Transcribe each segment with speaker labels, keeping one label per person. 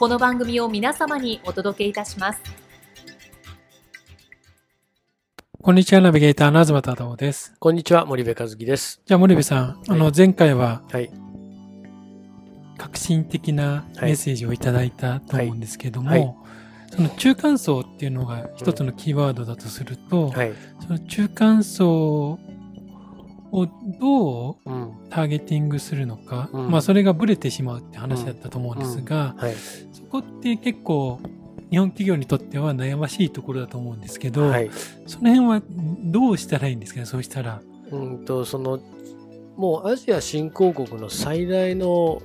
Speaker 1: この番組を皆様にお届けいたします。
Speaker 2: こんにちは、ナビゲーターの東忠夫です。
Speaker 3: こんにちは、森部和樹です。
Speaker 2: じゃあ、森部さん、はい、あの、前回は、はい、革新的なメッセージをいただいたと思うんですけども、はい、その中間層っていうのが一つのキーワードだとすると、その中間層をどうターゲティングするのか、うん、まあそれがブレてしまうって話だったと思うんですが、はい、そこって結構日本企業にとっては悩ましいところだと思うんですけど、はい、その辺はどうしたらいいんですかねそうしたら。
Speaker 3: うんとそのもうアジア新興国の最大の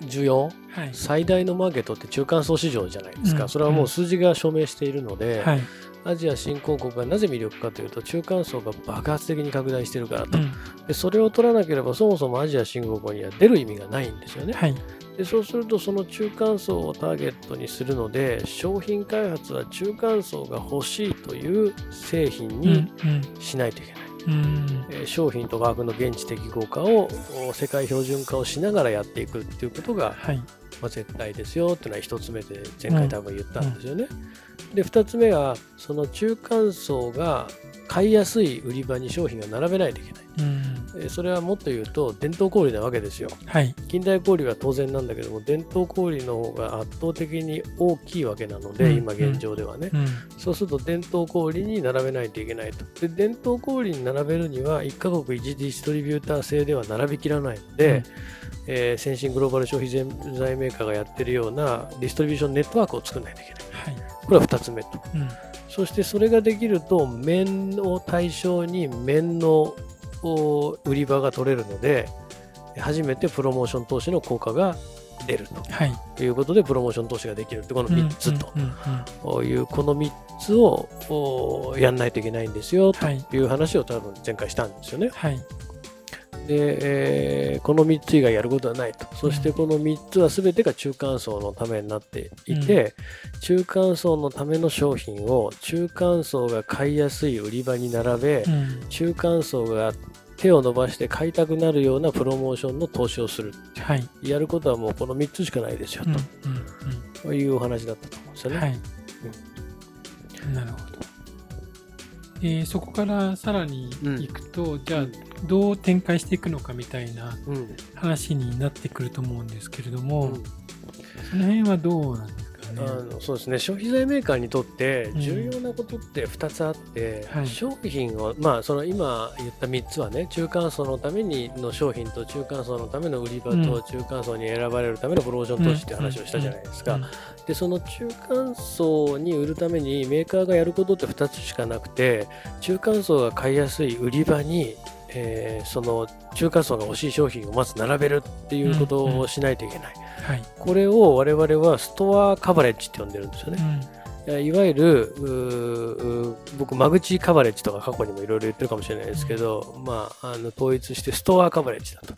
Speaker 3: 需要、はい、最大のマーケットって中間層市場じゃないですか、うん、それはもう数字が証明しているので、はい、アジア新興国がなぜ魅力かというと中間層が爆発的に拡大しているからと、うん、でそれを取らなければそもそもアジア新興国には出る意味がないんですよね、はい、でそうするとその中間層をターゲットにするので商品開発は中間層が欲しいという製品にしないといけない。うん、え商品と価格の現地適合化を世界標準化をしながらやっていくっていうことが、はい、まあ、絶対ですよっていうのは1つ目で前回多分言ったんですよね。うん。で2つ目はその中間層が買いやすい売り場に商品が並べないといけない、うん、それはもっと言うと伝統小売なわけですよ、はい、近代小売は当然なんだけども伝統小売の方が圧倒的に大きいわけなので、うん、今現状ではね、うん、そうすると伝統小売に並べないといけないと。で伝統小売に並べるには1カ国1ディストリビューター制では並びきらないので、えー、先進グローバル消費財メーカーがやってるようなディストリビューションネットワークを作らないといけない、はい。これは2つ目と、うん、そしてそれができると面を対象に面の売り場が取れるので初めてプロモーション投資の効果が出ると、はい、いうことでプロモーション投資ができるってこの3つと。いうこの3つをやんないといけないんですよという話を多分前回したんですよね。はいで、えー、この3つ以外やることはないと、そしてこの3つは全てが中間層のためになっていて、うん、中間層のための商品を中間層が買いやすい売り場に並べ、うん、中間層が手を伸ばして買いたくなるようなプロモーションの投資をする、はい、やることはもうこの3つしかないですよと、うん、いうお話だったと思うんですよね。はい。
Speaker 2: なるほど。えー、そこからさらにいくと、うん、じゃあどう展開していくのかみたいな話になってくると思うんですけれども、うん、その辺はどうなんですかね、あ
Speaker 3: のそうですね。消費財メーカーにとって重要なことって2つあって、うんはい、商品を、まあ、その今言った3つはね中間層のためにの商品と中間層のための売り場と中間層に選ばれるためのプロモーション投資って話をしたじゃないですか。でその中間層に売るためにメーカーがやることって2つしかなくて中間層が買いやすい売り場にえー、その中間層が欲しい商品をまず並べるっていうことをしないといけない、はい、これを我々はストアカバレッジって呼んでるんですよね。うん、いわゆる僕、間口カバレッジとか過去にもいろいろ言ってるかもしれないですけど、うん、まあ、あの統一してストアカバレッジだと。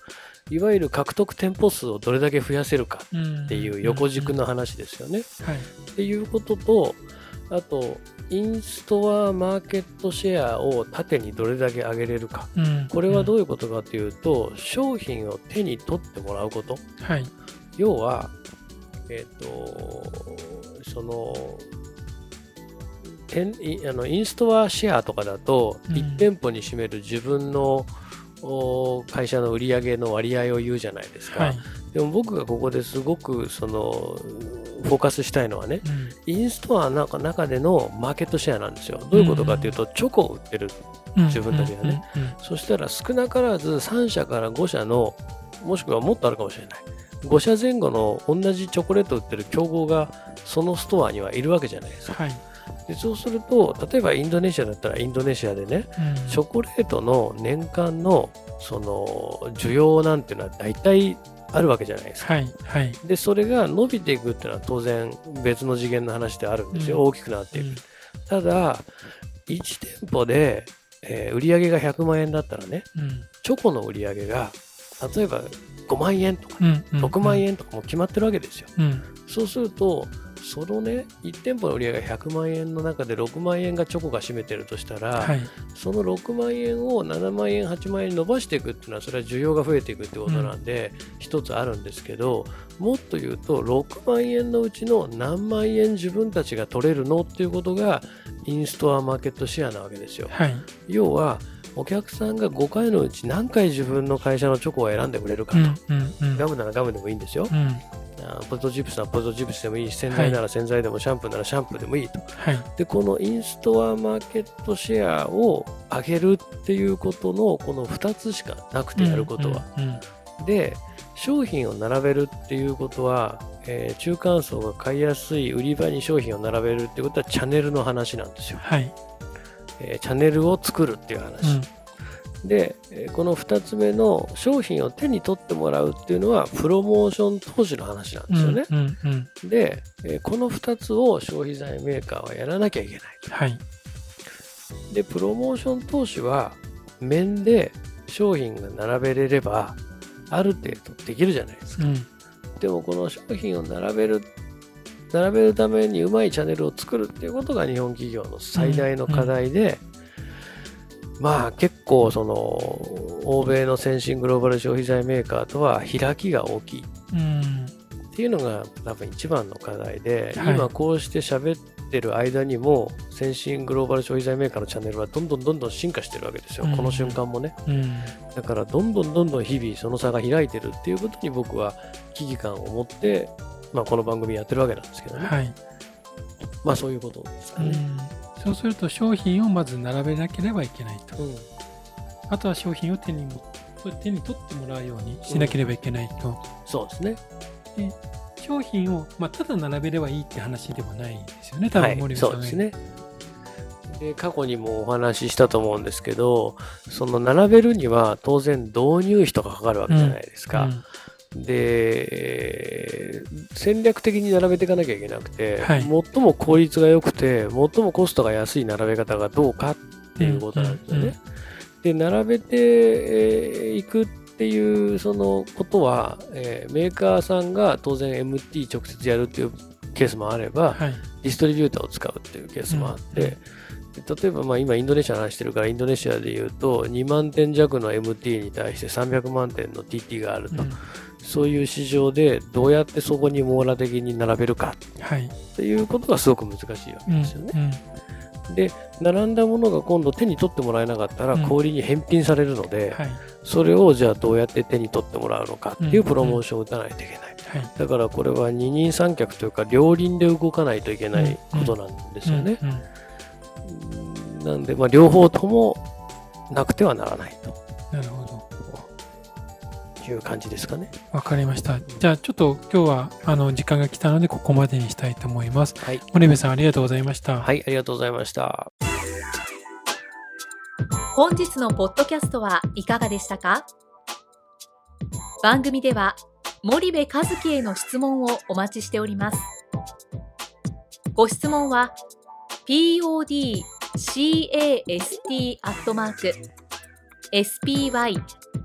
Speaker 3: いわゆる獲得店舗数をどれだけ増やせるかっていう横軸の話ですよね。はい、っていうことと、あと、インストアマーケットシェアを縦にどれだけ上げれるか、うん、これはどういうことかというと、商品を手に取ってもらうこと、はい、要は、えっ、ー、と、その、あのインストアシェアとかだと、1店舗に占める自分の会社の売り上げの割合を言うじゃないですか、はい、でも僕がここですごくそのフォーカスしたいのはね、うん、インストアの中でのマーケットシェアなんですよ。どういうことかというと、チョコを売ってる。自分たちがね、そしたら少なからず3社から5社のもしくはもっとあるかもしれない。5社前後の同じチョコレートを売ってる競合がそのストアにはいるわけじゃないですか。はい、でそうすると例えばインドネシアだったらインドネシアでね、うん、チョコレートの年間のその需要なんていうのは大体あるわけじゃないですか。はいはい、でそれが伸びていくっていうのは当然別の次元の話であるんですよ、うん、大きくなっていく。うん、ただ1店舗でえー、売上が100万円だったらね、うん、チョコの売上が例えば5万円とか、ね、うん、6万円とかも決まってるわけですよ。うん、そうするとそのね1店舗の売り上げが100万円の中で6万円がチョコが占めてるとしたら、はい、その6万円を7万円8万円に伸ばしていくっていうのはそれは需要が増えていくってことなんで、うん、一つあるんですけどもっと言うと6万円のうちの何万円自分たちが取れるのっていうことがインストアマーケットシェアなわけですよ。はい、要はお客さんが5回のうち何回自分の会社のチョコを選んでくれるかと、うんうんうん、ガムならガムでもいいんですよ、うん、ポテトチップスならポテトチップスでもいいし洗剤なら洗剤でもシャンプーならシャンプーでもいいと、はい、でこのインストアマーケットシェアを上げるっていうことのこの2つしかなくてやることは、うんうんうん、で商品を並べるっていうことは、えー、中間層が買いやすい売り場に商品を並べるっていうことはチャンネルの話なんですよ、はい。えー、チャンネルを作るっていう話、うんで、この2つ目の商品を手に取ってもらうっていうのはプロモーション投資の話なんですよね。うんうんうん、で、この2つを消費財メーカーはやらなきゃいけないはい、で、プロモーション投資は面で商品が並べれればある程度できるじゃないですか。うん、でもこの商品を並べる並べるためにうまいチャンネルを作るっていうことが日本企業の最大の課題で、うんうんまあ結構その欧米の先進グローバル消費財メーカーとは開きが大きい。っていうのが多分一番の課題で、はい、今こうして喋ってる間にも先進グローバル消費財メーカーのチャンネルはどんどんどんどん進化してるわけですよ、うん、この瞬間もね、うん、だからどんどんどんどん日々その差が開いてるっていうことに僕は危機感を持って、まあ、この番組やってるわけなんですけどね、はい、まあそういうことですかね。うん
Speaker 2: そうすると商品をまず並べなければいけないと、うん、あとは商品を手にも手に取ってもらうようにしなければいけないと、うん、
Speaker 3: そうですね。
Speaker 2: で商品を、まあ、ただ並べればいいって話ではないですよね多分森部さん、はい、そうですね。
Speaker 3: で過去にもお話ししたと思うんですけどその並べるには当然導入費とかかかるわけじゃないですか、うんで、戦略的に並べていかなきゃいけなくて、はい、最も効率が良くて、最もコストが安い並べ方がどうかっていうことなんですよね。うんうんうん、で、並べていくっていうそのことは、えー、メーカーさんが当然 MT 直接やるっていうケースもあれば、はい、ディストリビューターを使うっていうケースもあって、うんうん。例えばまあ今インドネシアの話してるからインドネシアで言うと2万点弱の MT に対して300万点の TT があると、うん、そういう市場でどうやってそこに網羅的に並べるかっていうことがすごく難しいわけですよね。うんうん、で並んだものが今度手に取ってもらえなかったら小売に返品されるので、はい、それをじゃあどうやって手に取ってもらうのかっていうプロモーションを打たないといけない。はい、だからこれは二人三脚というか両輪で動かないといけないことなんですよね。なんで、まあ、両方ともなくてはならないと。なるほど。いう感じですかね。
Speaker 2: わかりました。じゃあちょっと今日はあの時間が来たのでここまでにしたいと思います。はい。森部さんありがとうございました。
Speaker 3: はい、ありがとうございました。
Speaker 1: 本日のポッドキャストはいかがでしたか？番組では森部和樹への質問をお待ちしております。ご質問は podcast アットマーク spy